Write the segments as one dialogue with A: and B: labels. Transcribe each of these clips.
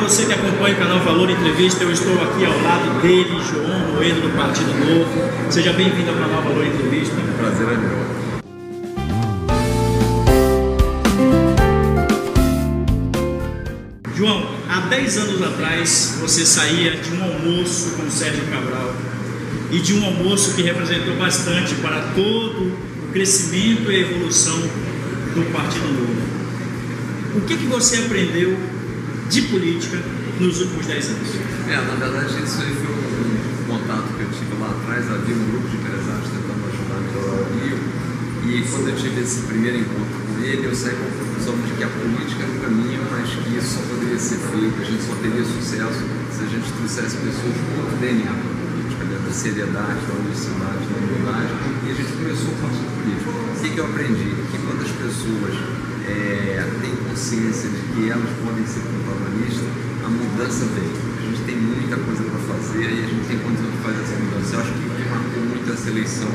A: você que acompanha o canal Valor Entrevista, eu estou aqui ao lado dele, João Moedo, do Partido Novo. Seja bem-vindo ao canal Valor Entrevista.
B: Prazer é meu.
A: João, há 10 anos atrás você saía de um almoço com Sérgio Cabral e de um almoço que representou bastante para todo o crescimento e evolução do Partido Novo. O que, que você aprendeu de política nos últimos 10 anos?
B: É, na verdade, isso aí foi um contato que eu tive lá atrás. Havia um grupo de empresários tentando ajudar a melhorar o Rio. E quando eu tive esse primeiro encontro com ele, eu saí com a conclusão de que a política era o caminho, mas que isso só poderia ser feito, a gente só teria sucesso se a gente trouxesse pessoas com outro DNA política, né? da seriedade, da honestidade, da humildade. E a gente começou o partido. O que, que eu aprendi? Que quando as pessoas é, têm consciência de que elas podem ser protagonistas, a mudança vem. A gente tem muita coisa para fazer e a gente tem condição de fazer essa mudança. Eu acho que o que marcou muito essa eleição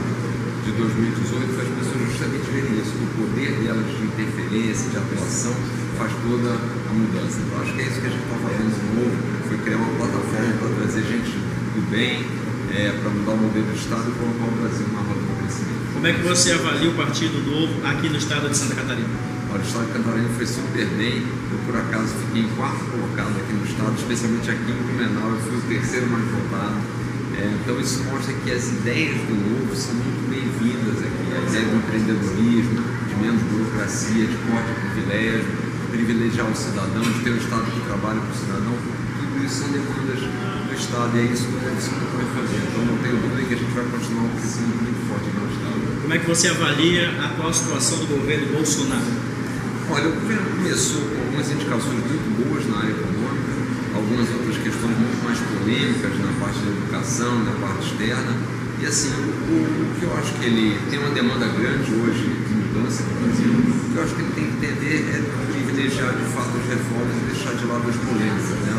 B: de 2018 foi as pessoas justamente verem isso, o poder delas de interferência, de atuação, faz toda a mudança. Então acho que é isso que a gente está fazendo de novo, foi criar uma plataforma para trazer gente do bem, é, para mudar o modelo do Estado e colocar o Brasil numa roda de crescimento.
A: Como é que você avalia o Partido Novo aqui no estado de Santa Catarina?
B: O Estado de Catarina foi super bem, eu por acaso fiquei em quarto colocado aqui no Estado, especialmente aqui em Blumenau, eu fui o terceiro mais votado. É, então isso mostra que as ideias do novo são muito bem-vindas aqui. A ideia do empreendedorismo, de menos burocracia, de corte de privilégio, privilegiar o cidadão, de ter um Estado que trabalha para o cidadão, tudo isso são demandas do Estado e é isso que o se propõe fazer. Então não tenho dúvida que a gente vai continuar crescimento muito forte no Estado.
A: Como é que você avalia a atual situação do governo Bolsonaro?
B: Olha, o governo começou com algumas indicações muito boas na área econômica, algumas outras questões muito mais polêmicas na parte da educação, na parte externa. E assim, o, o que eu acho que ele tem uma demanda grande hoje de mudança no Brasil, o que eu acho que ele tem que entender é privilegiar de fato as reformas e deixar de lado as polêmicas. Né?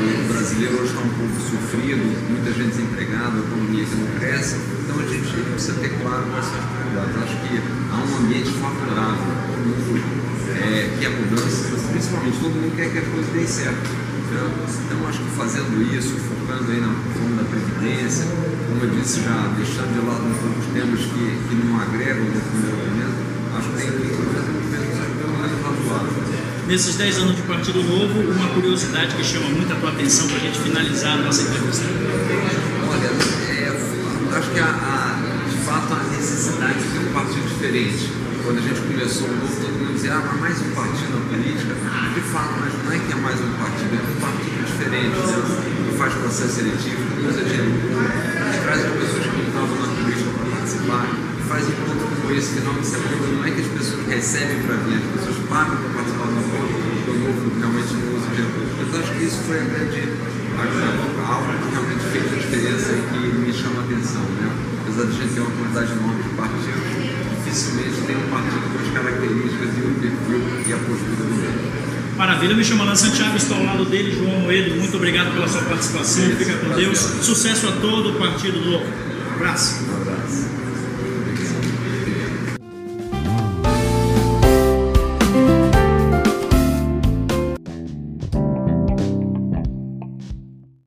B: O brasileiro hoje está um pouco sofrido, muita gente desempregada, a economia que não cresce, então a gente precisa ter claro quais são as prioridades. Acho que há um ambiente favorável, todo mundo é, quer mudança, principalmente todo mundo quer que as coisas deem certo. Né? Então acho que fazendo isso, focando aí na forma da previdência, como eu disse já, deixando de lado um os temas que, que não agregam no primeiro momento, acho que tem que fazer um razoável.
A: Nesses 10 anos de Partido Novo, uma curiosidade que chama muito a tua atenção para a gente finalizar a nossa entrevista.
B: Olha, é, acho que há, há, de fato a necessidade de ter um partido diferente. Quando a gente começou o novo, todo mundo dizia, ah, mas mais um partido na política. De fato, mas não é que é mais um partido, é um partido diferente, né? que faz processo seletivo, que usa dinheiro que traz as pessoas que não estavam na política para participar, que faz encontro como esse de semana. Não é que as pessoas recebem para vir, as pessoas pagam para participar encontro, porque o novo realmente não usa dinheiro público. Mas acho que isso foi a grande algo que realmente fez a diferença e que me chama a atenção. Né? Apesar de a gente ter uma quantidade enorme de partidos, dificilmente tem um partido com as características e o perfil e a postura do mesmo.
A: Maravilha, me chamo Alan Santiago, estou ao lado dele, João Moedo. Muito obrigado pela sua participação. Fica com Deus. Sucesso a todo o Partido Novo. Um abraço.
B: Um abraço.